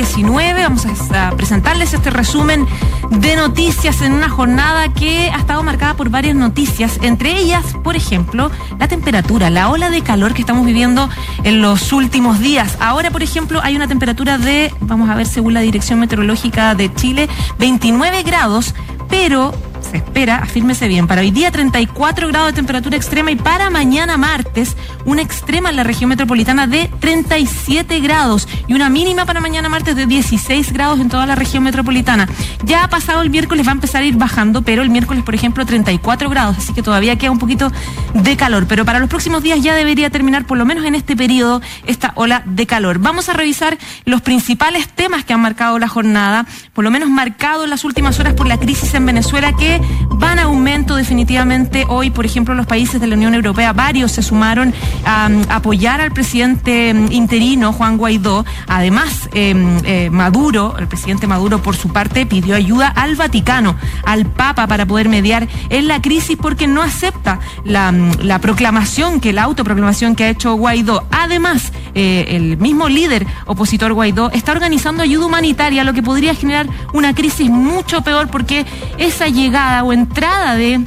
COVID-19. Vamos a, presentarles este resumen de noticias en una jornada que ha estado marcada por varias noticias, entre ellas, por ejemplo, la temperatura, la ola de calor que estamos viviendo en los últimos días. Ahora, por ejemplo, hay una temperatura de, vamos a ver según la Dirección Meteorológica de Chile, 29 grados, pero se espera, afírmese bien, para hoy día 34 grados de temperatura extrema y para mañana martes una extrema en la región metropolitana de 37 grados y una mínima para mañana martes de 16 grados en toda la región metropolitana. Ya ha pasado el miércoles va a empezar a ir bajando, pero el miércoles, por ejemplo, 34 grados, así que todavía queda un poquito de calor, pero para los próximos días ya debería terminar, por lo menos en este periodo, esta ola de calor. Vamos a revisar los principales temas que han marcado la jornada, por lo menos marcado en las últimas horas por la crisis en Venezuela, que van a aumento definitivamente hoy, por ejemplo, los países de la Unión Europea, varios se sumaron a, um, apoyar al presidente um, interino Juan Guaidó. Además, em, eh, Maduro, el presidente Maduro, por su parte, pidió ayuda al Vaticano, al Papa, para poder mediar en la crisis porque no acepta la, la proclamación, que la autoproclamación que ha hecho Guaidó. Además, eh, el mismo líder opositor Guaidó está organizando ayuda humanitaria, lo que podría generar una crisis mucho peor porque esa llegada o entrada de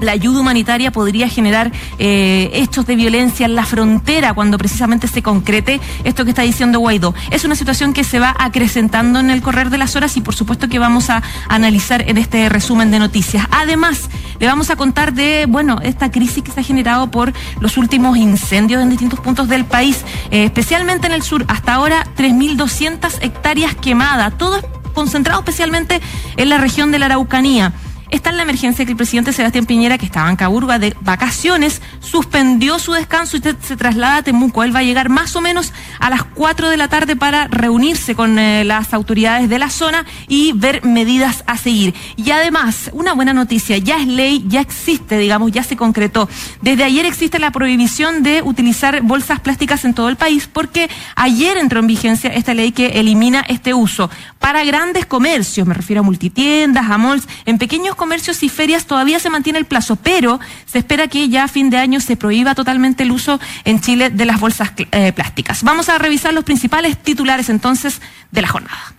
la ayuda humanitaria podría generar eh, hechos de violencia en la frontera cuando precisamente se concrete esto que está diciendo Guaidó. Es una situación que se va acrecentando en el correr de las horas y por supuesto que vamos a analizar en este resumen de noticias. Además, le vamos a contar de, bueno, esta crisis que se ha generado por los últimos incendios en distintos puntos del país, eh, especialmente en el sur. Hasta ahora, 3.200 hectáreas quemadas, todo concentrado especialmente en la región de la Araucanía. Está en la emergencia que el presidente Sebastián Piñera, que estaba en Caburba de vacaciones, suspendió su descanso y se traslada a Temuco. Él va a llegar más o menos a las 4 de la tarde para reunirse con eh, las autoridades de la zona y ver medidas a seguir. Y además, una buena noticia, ya es ley, ya existe, digamos, ya se concretó. Desde ayer existe la prohibición de utilizar bolsas plásticas en todo el país porque ayer entró en vigencia esta ley que elimina este uso. Para grandes comercios, me refiero a multitiendas, a malls, en pequeños comercios y ferias todavía se mantiene el plazo, pero se espera que ya a fin de año se prohíba totalmente el uso en Chile de las bolsas eh, plásticas. Vamos a revisar los principales titulares entonces de la jornada.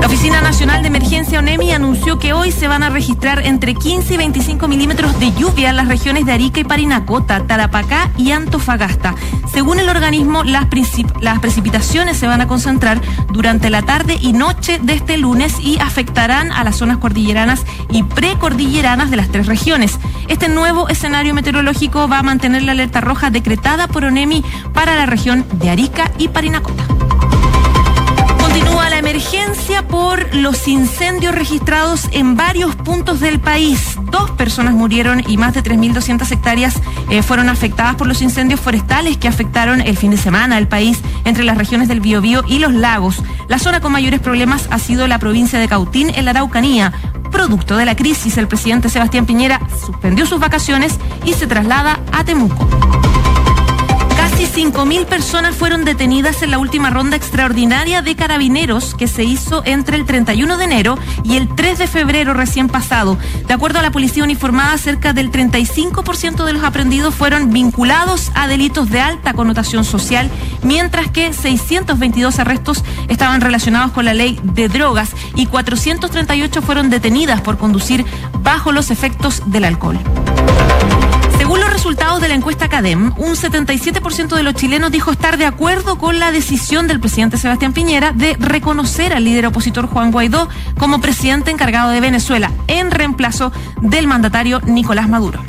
La Oficina Nacional de Emergencia ONEMI anunció que hoy se van a registrar entre 15 y 25 milímetros de lluvia en las regiones de Arica y Parinacota, Tarapacá y Antofagasta. Según el organismo, las, precipitaciones se van a concentrar durante la tarde y noche de este lunes y afectarán a las zonas cordilleranas y precordilleranas de las tres regiones. Este nuevo escenario meteorológico va a mantener la alerta roja decretada por ONEMI para la región de Arica y Parinacota. Continúa emergencia por los incendios registrados en varios puntos del país. Dos personas murieron y más de 3.200 hectáreas eh, fueron afectadas por los incendios forestales que afectaron el fin de semana al país entre las regiones del Biobío y los lagos. La zona con mayores problemas ha sido la provincia de Cautín, en la Araucanía. Producto de la crisis, el presidente Sebastián Piñera suspendió sus vacaciones y se traslada a Temuco. Casi 5.000 personas fueron detenidas en la última ronda extraordinaria de carabineros que se hizo entre el 31 de enero y el 3 de febrero recién pasado. De acuerdo a la policía uniformada, cerca del 35% de los aprendidos fueron vinculados a delitos de alta connotación social, mientras que 622 arrestos estaban relacionados con la ley de drogas y 438 fueron detenidas por conducir bajo los efectos del alcohol. Resultados de la encuesta CADEM, un 77% de los chilenos dijo estar de acuerdo con la decisión del presidente Sebastián Piñera de reconocer al líder opositor Juan Guaidó como presidente encargado de Venezuela en reemplazo del mandatario Nicolás Maduro.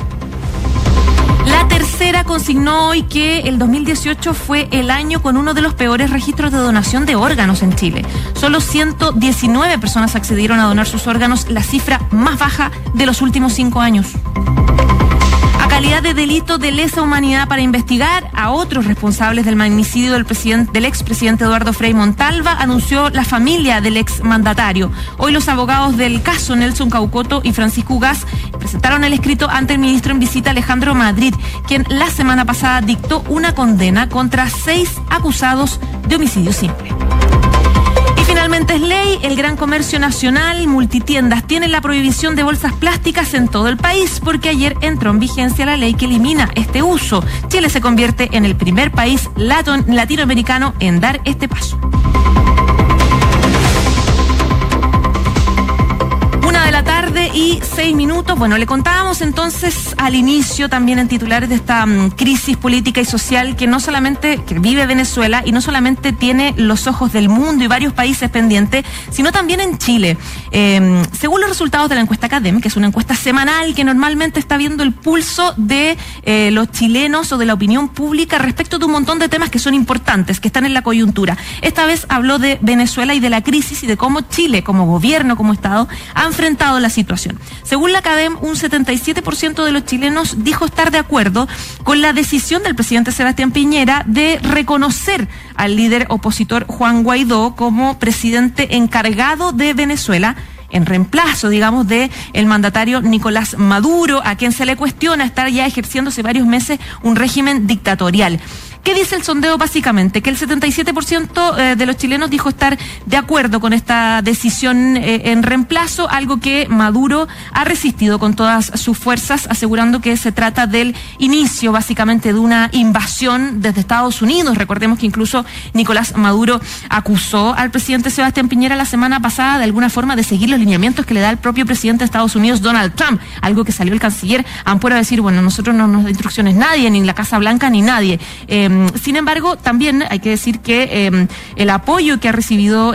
La tercera consignó hoy que el 2018 fue el año con uno de los peores registros de donación de órganos en Chile. Solo 119 personas accedieron a donar sus órganos, la cifra más baja de los últimos cinco años calidad de delito de lesa humanidad para investigar a otros responsables del magnicidio del, del expresidente Eduardo Frei Montalva, anunció la familia del exmandatario. Hoy los abogados del caso Nelson Caucoto y Francisco Gas presentaron el escrito ante el ministro en visita Alejandro Madrid, quien la semana pasada dictó una condena contra seis acusados de homicidio simple Finalmente es ley, el Gran Comercio Nacional, multitiendas, tienen la prohibición de bolsas plásticas en todo el país porque ayer entró en vigencia la ley que elimina este uso. Chile se convierte en el primer país latinoamericano en dar este paso. Y seis minutos. Bueno, le contábamos entonces al inicio también en titulares de esta mm, crisis política y social que no solamente que vive Venezuela y no solamente tiene los ojos del mundo y varios países pendientes, sino también en Chile. Em, según los resultados de la encuesta Academ, que es una encuesta semanal que normalmente está viendo el pulso de eh, los chilenos o de la opinión pública respecto de un montón de temas que son importantes, que están en la coyuntura. Esta vez habló de Venezuela y de la crisis y de cómo Chile, como gobierno, como Estado, ha enfrentado la situación según la CADEM, un 77% de los chilenos dijo estar de acuerdo con la decisión del presidente Sebastián Piñera de reconocer al líder opositor Juan Guaidó como presidente encargado de Venezuela en reemplazo, digamos, de el mandatario Nicolás Maduro, a quien se le cuestiona estar ya ejerciéndose varios meses un régimen dictatorial. ¿Qué dice el sondeo básicamente? Que el 77% eh, de los chilenos dijo estar de acuerdo con esta decisión eh, en reemplazo, algo que Maduro ha resistido con todas sus fuerzas, asegurando que se trata del inicio básicamente de una invasión desde Estados Unidos. Recordemos que incluso Nicolás Maduro acusó al presidente Sebastián Piñera la semana pasada de alguna forma de seguir los lineamientos que le da el propio presidente de Estados Unidos, Donald Trump, algo que salió el canciller Ampuero a decir, bueno, nosotros no nos da instrucciones nadie, ni la Casa Blanca, ni nadie. Eh, Em, sin embargo, también hay que decir que em, el apoyo que ha recibido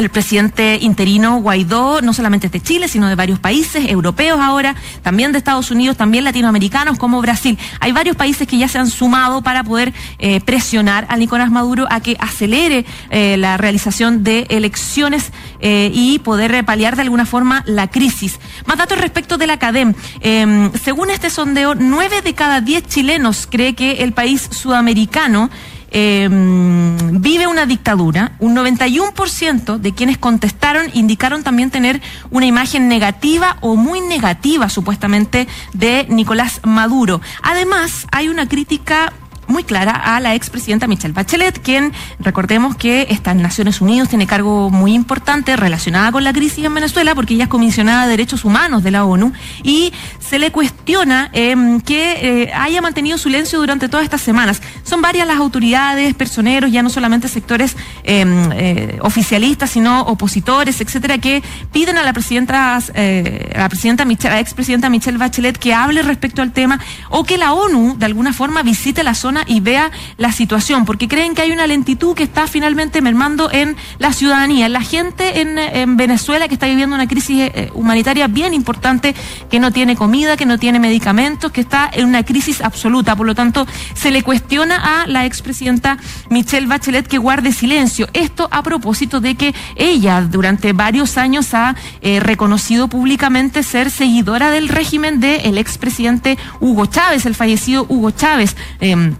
el presidente interino Guaidó, no solamente de Chile, sino de varios países europeos ahora, también de Estados Unidos, también latinoamericanos como Brasil. Hay varios países que ya se han sumado para poder eh, presionar a Nicolás Maduro a que acelere eh, la realización de elecciones eh, y poder paliar de alguna forma la crisis. Más datos respecto de la CADEM. Em, según este sondeo, nueve de cada diez chilenos cree que el país sudamericano Em, vive una dictadura. Un 91% de quienes contestaron indicaron también tener una imagen negativa o muy negativa, supuestamente, de Nicolás Maduro. Además, hay una crítica muy clara a la expresidenta Michelle Bachelet, quien recordemos que está en Naciones Unidas, tiene cargo muy importante relacionada con la crisis en Venezuela, porque ella es comisionada de Derechos Humanos de la ONU y se le cuestiona em, que eh, haya mantenido silencio durante todas estas semanas. Son varias las autoridades, personeros, ya no solamente sectores em, eh, oficialistas, sino opositores, etcétera, que piden a la presidenta, eh, a la presidenta a la expresidenta Michelle Bachelet que hable respecto al tema o que la ONU de alguna forma visite la zona y vea la situación, porque creen que hay una lentitud que está finalmente mermando en la ciudadanía, la gente en, Venezuela que está viviendo una crisis eh, humanitaria bien importante, que no tiene comida, que no tiene medicamentos, que está en una crisis absoluta. Por lo tanto, se le cuestiona a la expresidenta Michelle Bachelet que guarde silencio. Esto a propósito de que ella durante varios años ha eh, reconocido públicamente ser seguidora del régimen del expresidente Hugo Chávez, el fallecido Hugo Chávez. Em,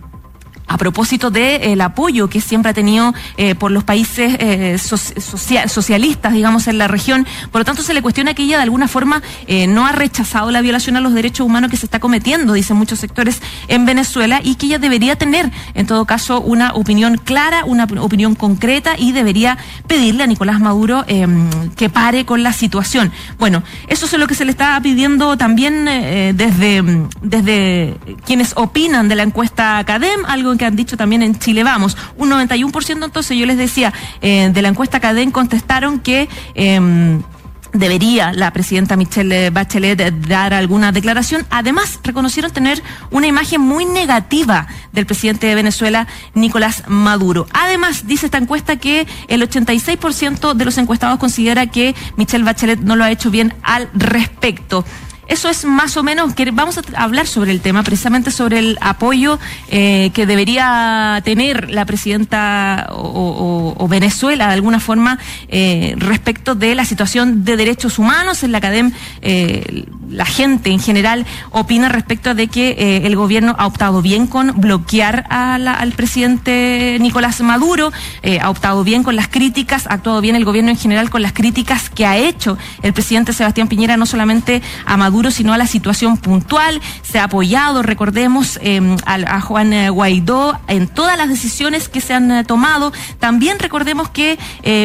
a propósito del apoyo que siempre ha tenido eh, por los países eh, socialistas, digamos, en la región. Por lo tanto, se le cuestiona que ella de alguna forma eh, no ha rechazado la violación a los derechos humanos que se está cometiendo, dicen muchos sectores en Venezuela, y que ella debería tener, en todo caso, una opinión clara, una opinión concreta y debería pedirle a Nicolás Maduro em, que pare con la situación. Bueno, eso es lo que se le está pidiendo también desde, desde quienes opinan de la encuesta Academ, algo que han dicho también en Chile Vamos. Un 91% entonces, yo les decía, eh, de la encuesta Cadén contestaron que... Em, debería la presidenta Michelle Bachelet dar alguna declaración. Además, reconocieron tener una imagen muy negativa del presidente de Venezuela, Nicolás Maduro. Además, dice esta encuesta que el 86% de los encuestados considera que Michelle Bachelet no lo ha hecho bien al respecto. Eso es más o menos que vamos a hablar sobre el tema, precisamente sobre el apoyo eh, que debería tener la presidenta o, Venezuela de alguna forma eh, respecto de la situación de derechos humanos. En la academia eh, la gente en general opina respecto de que eh, el gobierno ha optado bien con bloquear al presidente Nicolás Maduro, eh, ha optado bien con las críticas, ha actuado bien el gobierno en general con las críticas que ha hecho el presidente Sebastián Piñera, no solamente a Maduro, sino a la situación puntual. Se ha apoyado, recordemos, em, a, Juan eh, Guaidó en todas las decisiones que se han tomado. También recordemos que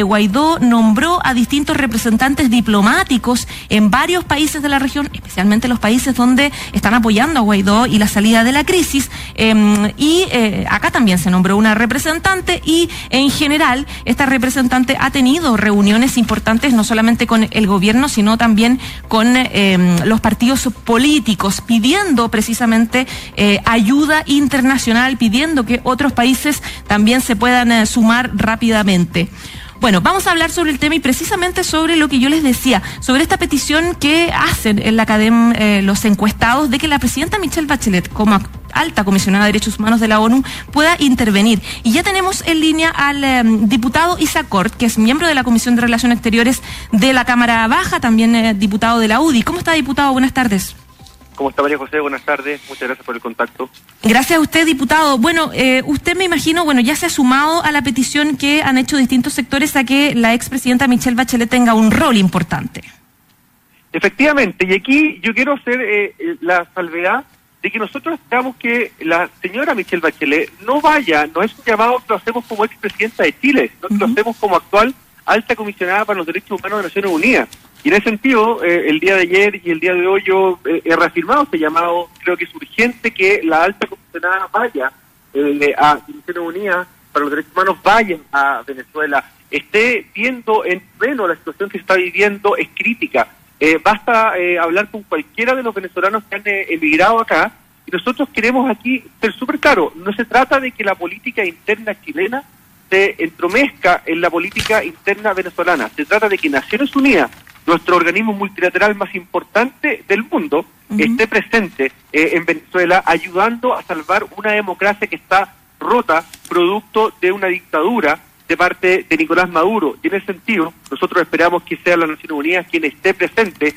Guaidó nombró a distintos representantes diplomáticos en varios países de la región, especialmente los países donde están apoyando a Guaidó y la salida de la crisis. Em, y eh, acá también se nombró una representante y en general esta representante ha tenido reuniones importantes no solamente con el gobierno, sino también con em, los partidos políticos, pidiendo precisamente eh, ayuda internacional, pidiendo que otros países también se puedan eh, sumar rápidamente. Bueno, vamos a hablar sobre el tema y precisamente sobre lo que yo les decía, sobre esta petición que hacen en la academia eh, los encuestados de que la presidenta Michelle Bachelet, como alta comisionada de derechos humanos de la ONU, pueda intervenir. Y ya tenemos en línea al em, diputado Isaac Cort, que es miembro de la Comisión de Relaciones Exteriores de la Cámara Baja, también eh, diputado de la UDI. ¿Cómo está, diputado? Buenas tardes. ¿Cómo está María José? Buenas tardes. Muchas gracias por el contacto. Gracias a usted, diputado. Bueno, eh, usted me imagino, bueno, ya se ha sumado a la petición que han hecho distintos sectores a que la expresidenta Michelle Bachelet tenga un rol importante. Efectivamente, y aquí yo quiero hacer eh, eh, la salvedad de que nosotros esperamos que la señora Michelle Bachelet no vaya, no es un llamado que lo hacemos como expresidenta de Chile, no lo hacemos como actual alta comisionada para los derechos humanos de Naciones Unidas. Y en ese sentido, eh, el día de ayer y el día de hoy yo eh, he reafirmado este llamado. Creo que es urgente que la alta comisionada vaya eh, a Naciones Unidas para los Derechos Humanos, vayan a Venezuela, esté viendo en pleno la situación que está viviendo, es crítica. basta hablar con cualquiera de los venezolanos que han emigrado acá y nosotros queremos aquí ser súper claro, no se trata de que la política interna chilena se entromezca en la política interna venezolana, se trata de que Naciones Unidas nuestro organismo multilateral más importante del mundo, esté presente eh, en Venezuela ayudando a salvar una democracia que está rota producto de una dictadura de parte de Nicolás Maduro. Y en ese sentido, nosotros esperamos que sea la Naciones Unidas quien esté presente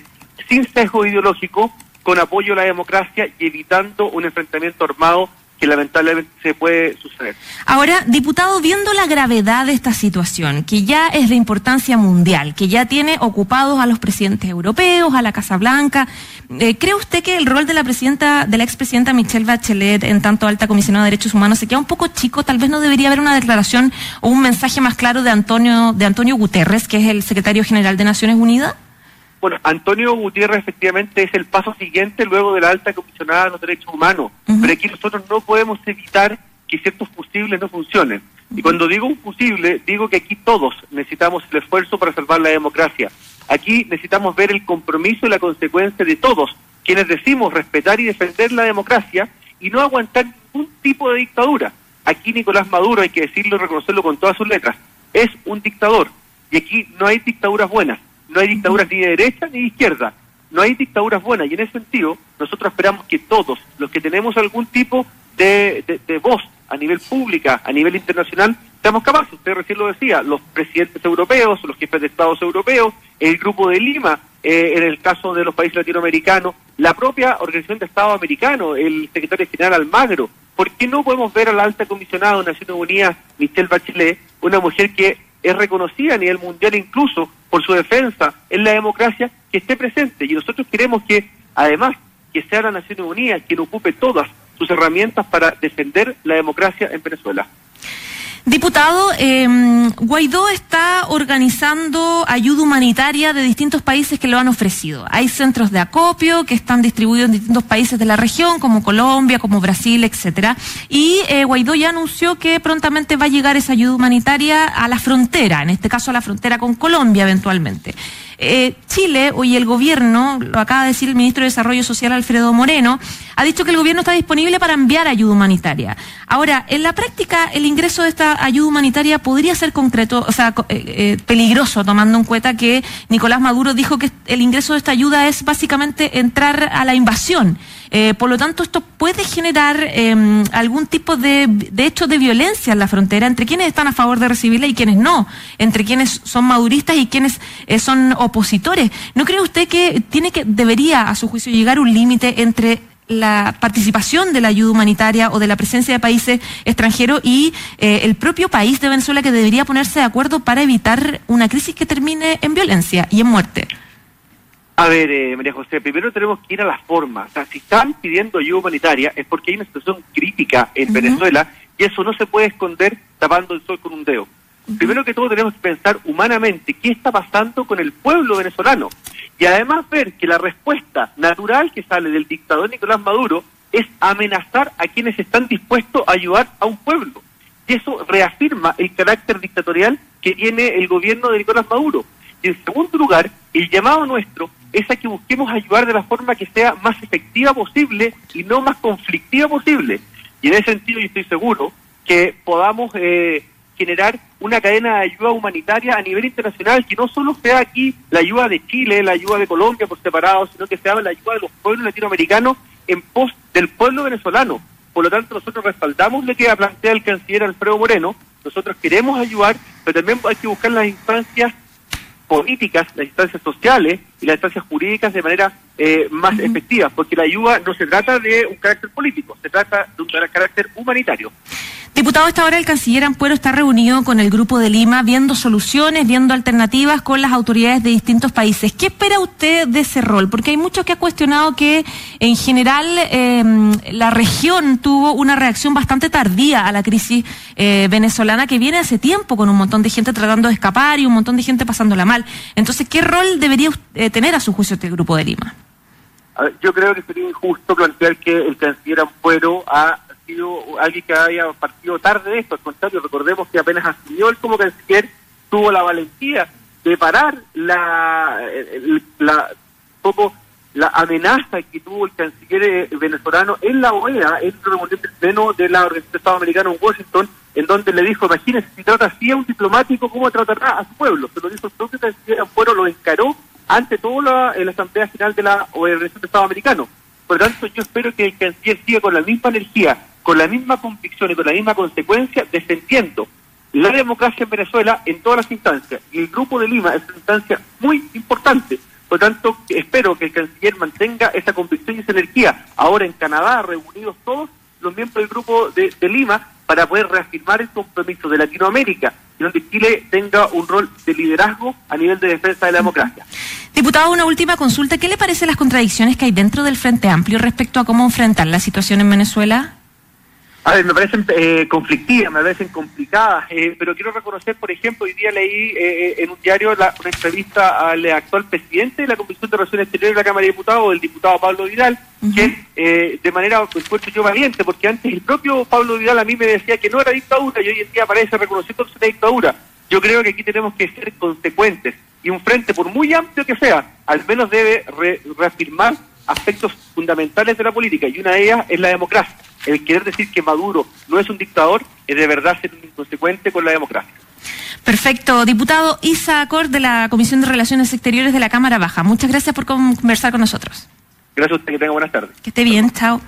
sin sesgo ideológico, con apoyo a la democracia y evitando un enfrentamiento armado que lamentablemente se puede suceder. Ahora, diputado, viendo la gravedad de esta situación, que ya es de importancia mundial, que ya tiene ocupados a los presidentes europeos, a la Casa Blanca, eh, ¿cree usted que el rol de la presidenta, de la expresidenta Michelle Bachelet en tanto alta comisionada de derechos humanos se queda un poco chico? Tal vez no debería haber una declaración o un mensaje más claro de Antonio, de Antonio Guterres, que es el secretario general de Naciones Unidas. Bueno, Antonio Gutiérrez efectivamente es el paso siguiente luego de la alta comisionada de los derechos humanos, pero aquí nosotros no podemos evitar que ciertos fusibles no funcionen. Y cuando digo un fusible, digo que aquí todos necesitamos el esfuerzo para salvar la democracia. Aquí necesitamos ver el compromiso y la consecuencia de todos, quienes decimos respetar y defender la democracia y no aguantar ningún tipo de dictadura. Aquí Nicolás Maduro, hay que decirlo y reconocerlo con todas sus letras, es un dictador. Y aquí no hay dictaduras buenas no hay dictaduras ni de derecha ni de izquierda, no hay dictaduras buenas. Y en ese sentido nosotros esperamos que todos los que tenemos algún tipo de, voz a nivel pública, a nivel internacional, seamos capaces, usted recién lo decía, los presidentes europeos, los jefes de estados europeos, el grupo de Lima, eh, en el caso de los países latinoamericanos, la propia Organización de Estado Americano, el secretario general Almagro, ¿por qué no podemos ver a la alta comisionada de Naciones Unidas, Michelle Bachelet, una mujer que es reconocida a nivel mundial incluso por su defensa en la democracia, que esté presente. Y nosotros queremos que, además, que sea la Naciones Unidas quien ocupe todas sus herramientas para defender la democracia en Venezuela. Diputado, em, Guaidó está organizando ayuda humanitaria de distintos países que lo han ofrecido. Hay centros de acopio que están distribuidos en distintos países de la región, como Colombia, como Brasil, etcétera. Y eh, Guaidó ya anunció que prontamente va a llegar esa ayuda humanitaria a la frontera, en este caso a la frontera con Colombia eventualmente. Eh, Chile, hoy el gobierno, lo acaba de decir el ministro de Desarrollo Social Alfredo Moreno, ha dicho que el gobierno está disponible para enviar ayuda humanitaria. Ahora, en la práctica, el ingreso de esta ayuda humanitaria podría ser concreto, o sea, eh, eh, peligroso, tomando en cuenta que Nicolás Maduro dijo que el ingreso de esta ayuda es básicamente entrar a la invasión. Eh, por lo tanto, esto puede generar em, algún tipo de, de hecho de violencia en la frontera entre quienes están a favor de recibirla y quienes no, entre quienes son maduristas y quienes son opositores. ¿No cree usted que tiene que debería, a su juicio, llegar un límite entre la participación de la ayuda humanitaria o de la presencia de países extranjeros y eh, el propio país de Venezuela que debería ponerse de acuerdo para evitar una crisis que termine en violencia y en muerte? A ver, eh, María José, primero tenemos que ir a la forma. O sea, si están pidiendo ayuda humanitaria es porque hay una situación crítica en Venezuela y eso no se puede esconder tapando el sol con un dedo. Primero que todo tenemos que pensar humanamente qué está pasando con el pueblo venezolano y además ver que la respuesta natural que sale del dictador Nicolás Maduro es amenazar a quienes están dispuestos a ayudar a un pueblo. Y eso reafirma el carácter dictatorial que tiene el gobierno de Nicolás Maduro. Y en segundo lugar, el llamado nuestro es a que busquemos ayudar de la forma que sea más efectiva posible y no más conflictiva posible. Y en ese sentido yo estoy seguro que podamos eh, generar una cadena de ayuda humanitaria a nivel internacional, que no solo sea aquí la ayuda de Chile, la ayuda de Colombia por separado, sino que sea la ayuda de los pueblos latinoamericanos en pos del pueblo venezolano. Por lo tanto, nosotros respaldamos lo que plantea el canciller Alfredo Moreno, nosotros queremos ayudar, pero también hay que buscar las instancias políticas, las instancias sociales y las instancias jurídicas de manera eh, más efectiva, porque la ayuda no se trata de un carácter político, se trata de un carácter humanitario. Diputado, a esta hora el canciller Ampuero está reunido con el Grupo de Lima viendo soluciones, viendo alternativas con las autoridades de distintos países. ¿Qué espera usted de ese rol? Porque hay muchos que ha cuestionado que en general em, la región tuvo una reacción bastante tardía a la crisis eh, venezolana que viene hace tiempo con un montón de gente tratando de escapar y un montón de gente pasándola mal. Entonces, ¿qué rol debería eh, tener a su juicio este Grupo de Lima? yo creo que sería injusto plantear que el canciller Ampuero ha alguien que haya partido tarde de esto, al contrario, recordemos que apenas asumió él como canciller, tuvo la valentía de parar la, la, poco la amenaza que tuvo el canciller eh, venezolano en la OEA, en del pleno de la Organización Estado Americano en Washington, en donde le dijo, imagínese, si trata así a un diplomático, ¿cómo tratará a su pueblo? Se lo dijo el propio canciller Ampuero, lo encaró ante todo la, la Asamblea General de la Organización Estado Americano. Por lo tanto, yo espero que el canciller siga con la misma energía, con la misma convicción y con la misma consecuencia, defendiendo la democracia en Venezuela en todas las instancias. Y el Grupo de Lima es una instancia muy importante. Por lo tanto, espero que el canciller mantenga esa convicción y esa energía. Ahora en Canadá, reunidos todos los miembros del Grupo de, Lima, para poder reafirmar el compromiso de Latinoamérica y donde Chile tenga un rol de liderazgo a nivel de defensa de la democracia. Diputado, una última consulta. ¿Qué le parece las contradicciones que hay dentro del Frente Amplio respecto a cómo enfrentar la situación en Venezuela? A ver, me parecen eh, conflictivas, me parecen complicadas, eh, pero quiero reconocer, por ejemplo, hoy día leí eh, en un diario la, una entrevista al actual presidente de la Comisión de Relaciones Exteriores de la Cámara de Diputados, el diputado Pablo Vidal, que de manera, encuentro yo valiente, porque antes el propio Pablo Vidal a mí me decía que no era dictadura y hoy en día parece reconociendo que es una dictadura. Yo creo que aquí tenemos que ser consecuentes y un frente, por muy amplio que sea, al menos debe reafirmar aspectos fundamentales de la política y una de ellas es la democracia el querer decir que Maduro no es un dictador es de verdad ser inconsecuente con la democracia. Perfecto. Diputado Isa Cor de la Comisión de Relaciones Exteriores de la Cámara Baja. Muchas gracias por conversar con nosotros. Gracias a usted, que tenga buenas tardes. Que esté bien, chao.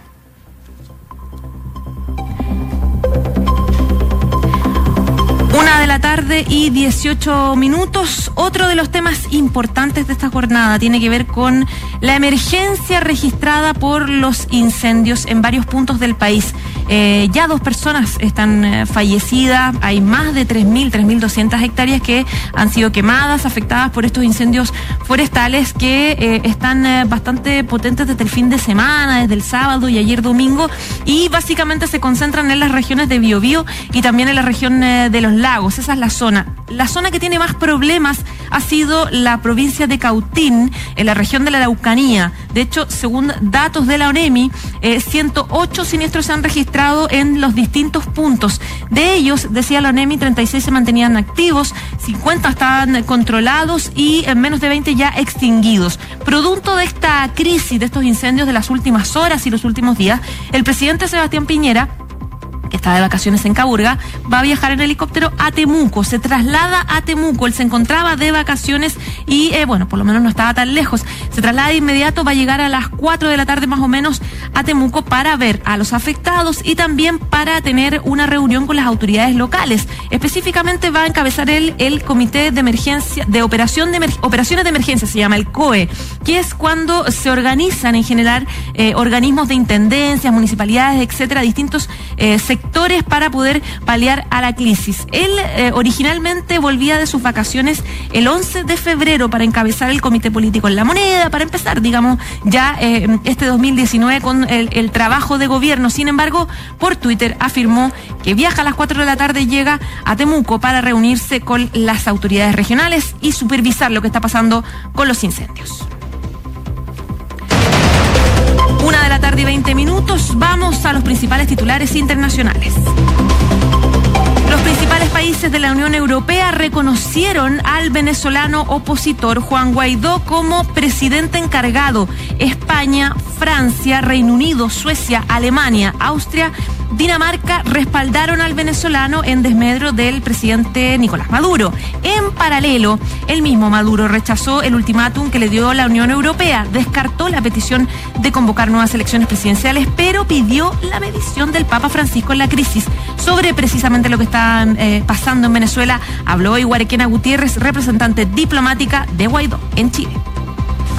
De la tarde y 18 minutos. Otro de los temas importantes de esta jornada tiene que ver con la emergencia registrada por los incendios en varios puntos del país. Eh, ya dos personas están eh, fallecidas, hay más de 3.000, 3.200 hectáreas que han sido quemadas, afectadas por estos incendios forestales que eh, están bastante potentes desde el fin de semana, desde el sábado y ayer domingo, y básicamente se concentran en las regiones de Biobío y también en la región de los lagos. Esa es la zona. La zona que tiene más problemas ha sido la provincia de Cautín, en la región de la Araucanía. De hecho, según datos de la ONEMI, 108 siniestros se han registrado en los distintos puntos. De ellos, decía la ONEMI, 36 se mantenían activos, 50 estaban controlados y en menos de 20 ya extinguidos. Producto de esta crisis, de estos incendios de las últimas horas y los últimos días, el presidente Sebastián Piñera está de vacaciones en Caburga, va a viajar en helicóptero a Temuco, se traslada a Temuco, él se encontraba de vacaciones y eh, bueno, por lo menos no estaba tan lejos, se traslada de inmediato, va a llegar a las 4 de la tarde más o menos a Temuco para ver a los afectados y también para tener una reunión con las autoridades locales. Específicamente va a encabezar él el Comité de Emergencia, de Operación de Operaciones de Emergencia, se llama el COE, que es cuando se organizan en general eh, organismos de intendencias, municipalidades, etcétera, distintos eh, sectores para poder paliar a la crisis. Él eh, originalmente volvía de sus vacaciones el 11 de febrero para encabezar el Comité Político en la Moneda, para empezar, digamos, ya este 2019 con el, el trabajo de gobierno. Sin embargo, por Twitter afirmó que viaja a las 4 de la tarde y llega a Temuco para reunirse con las autoridades regionales y supervisar lo que está pasando con los incendios. Tarde y 20 minutos, vamos a los principales titulares internacionales. Los principales países de la Unión Europea reconocieron al venezolano opositor Juan Guaidó como presidente encargado. España, Francia, Reino Unido, Suecia, Alemania, Austria Dinamarca respaldaron al venezolano en desmedro del presidente Nicolás Maduro. En paralelo, el mismo Maduro rechazó el ultimátum que le dio la Unión Europea, descartó la petición de convocar nuevas elecciones presidenciales, pero pidió la medición del Papa Francisco en la crisis. Sobre precisamente lo que está eh, pasando en Venezuela, habló Iguarequena Gutiérrez, representante diplomática de Guaidó en Chile.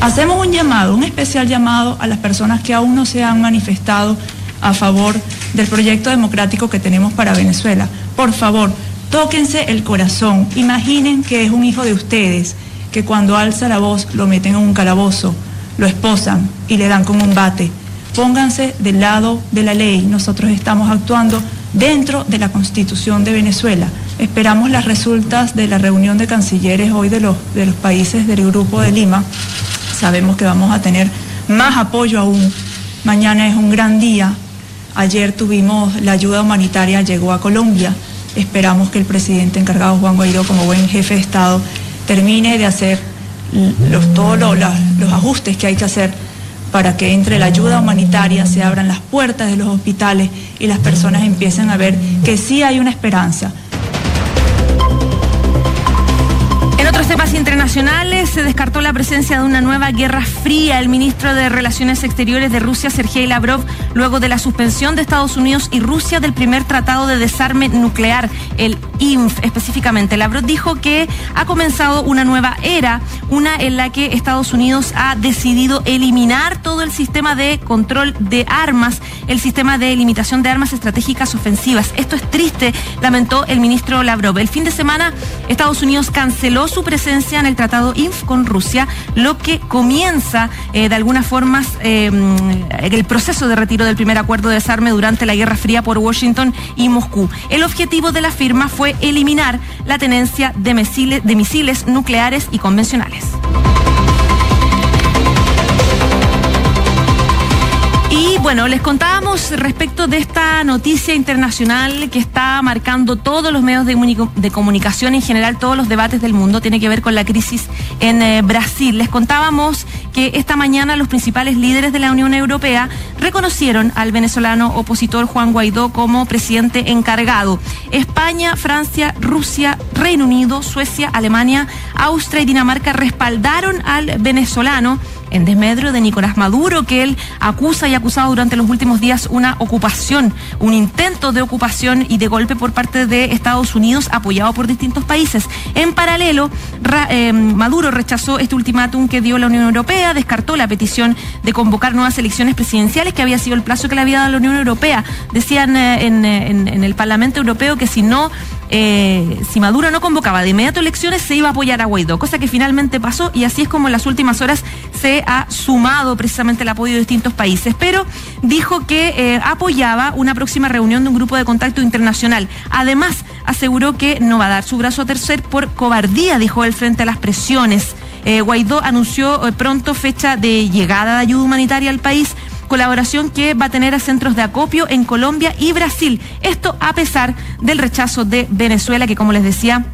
Hacemos un llamado, un especial llamado a las personas que aún no se han manifestado a favor del proyecto democrático que tenemos para Venezuela. Por favor, tóquense el corazón. Imaginen que es un hijo de ustedes, que cuando alza la voz lo meten en un calabozo, lo esposan y le dan con un bate. Pónganse del lado de la ley. Nosotros estamos actuando dentro de la Constitución de Venezuela. Esperamos las resultas de la reunión de cancilleres hoy de los, de los países del Grupo de Lima. Sabemos que vamos a tener más apoyo aún. Mañana es un gran día Ayer tuvimos la ayuda humanitaria, llegó a Colombia. Esperamos que el presidente encargado, Juan Guaidó, como buen jefe de Estado, termine de hacer todos los, ajustes que hay que hacer para que entre la ayuda humanitaria, se abran las puertas de los hospitales y las personas empiecen a ver que sí hay una esperanza internacionales, se descartó la presencia de una nueva guerra fría. El ministro de Relaciones Exteriores de Rusia, Sergei Lavrov, luego de la suspensión de Estados Unidos y Rusia del primer tratado de desarme nuclear, el INF específicamente. Lavrov dijo que ha comenzado una nueva era, una en la que Estados Unidos ha decidido eliminar todo el sistema de control de armas, el sistema de limitación de armas estratégicas ofensivas. Esto es triste, lamentó el ministro Lavrov. El fin de semana, Estados Unidos canceló su presencia en el Tratado INF con Rusia, lo que comienza eh, de alguna forma eh, el proceso de retiro del primer acuerdo de desarme durante la Guerra Fría por Washington y Moscú. El objetivo de la firma fue eliminar la tenencia de misiles nucleares y convencionales. Bueno, les contábamos respecto de esta noticia internacional que está marcando todos los medios de, comunicación, en general todos los debates del mundo, tiene que ver con la crisis en eh, Brasil. Les contábamos que esta mañana los principales líderes de la Unión Europea reconocieron al venezolano opositor Juan Guaidó como presidente encargado. España, Francia, Rusia, Reino Unido, Suecia, Alemania, Austria y Dinamarca respaldaron al venezolano en desmedro de Nicolás Maduro, que él acusa y ha acusado durante los últimos días una ocupación, un intento de ocupación y de golpe por parte de Estados Unidos, apoyado por distintos países. En paralelo, eh, Maduro rechazó este ultimátum que dio la Unión Europea, descartó la petición de convocar nuevas elecciones presidenciales, que había sido el plazo que le había dado la Unión Europea. Decían eh, en el Parlamento Europeo que si no eh, si Maduro no convocaba de inmediato elecciones, se iba a apoyar a Guaidó, cosa que finalmente pasó y así es como en las últimas horas se ha sumado precisamente el apoyo de distintos países. Pero dijo que eh, apoyaba una próxima reunión de un grupo de contacto internacional. Además, aseguró que no va a dar su brazo a tercer por cobardía, dijo él, frente a las presiones. Eh, Guaidó anunció pronto fecha de llegada de ayuda humanitaria al país colaboración que va a tener a centros de acopio en Colombia y Brasil. Esto a pesar del rechazo de Venezuela, que como les decía,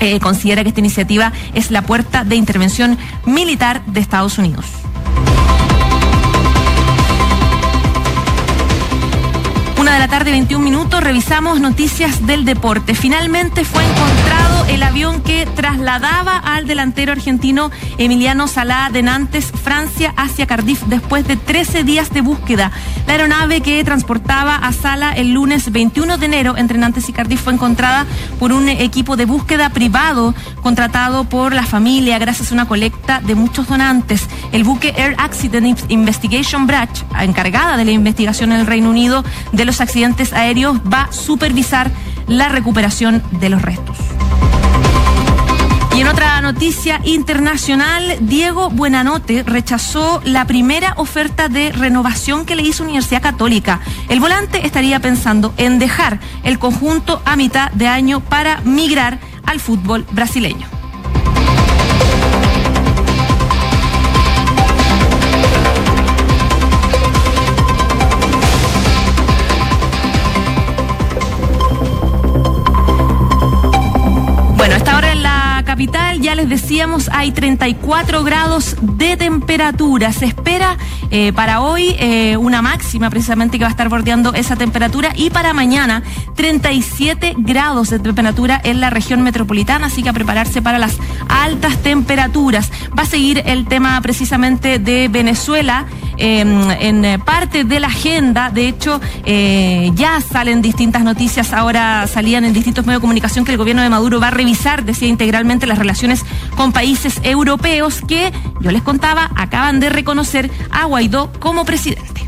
eh, considera que esta iniciativa es la puerta de intervención militar de Estados Unidos. De la tarde, 21 minutos, revisamos noticias del deporte. Finalmente fue encontrado el avión que trasladaba al delantero argentino Emiliano Salá de Nantes, Francia, hacia Cardiff, después de 13 días de búsqueda. La aeronave que transportaba a Sala el lunes 21 de enero entre Nantes y Cardiff fue encontrada por un equipo de búsqueda privado contratado por la familia gracias a una colecta de muchos donantes. El buque Air Accident Investigation Branch, encargada de la investigación en el Reino Unido de los accidentes aéreos, va a supervisar la recuperación de los restos. Y en otra noticia internacional, Diego Buenanote rechazó la primera oferta de renovación que le hizo Universidad Católica. El volante estaría pensando en dejar el conjunto a mitad de año para migrar al fútbol brasileño. Decíamos, hay 34 grados de temperatura. Se espera eh, para hoy eh, una máxima precisamente que va a estar bordeando esa temperatura y para mañana 37 grados de temperatura en la región metropolitana, así que a prepararse para las altas temperaturas. Va a seguir el tema precisamente de Venezuela. Em, en parte de la agenda. De hecho, eh, ya salen distintas noticias, ahora salían en distintos medios de comunicación que el gobierno de Maduro va a revisar, decía integralmente, las relaciones con países europeos que, yo les contaba, acaban de reconocer a Guaidó como presidente.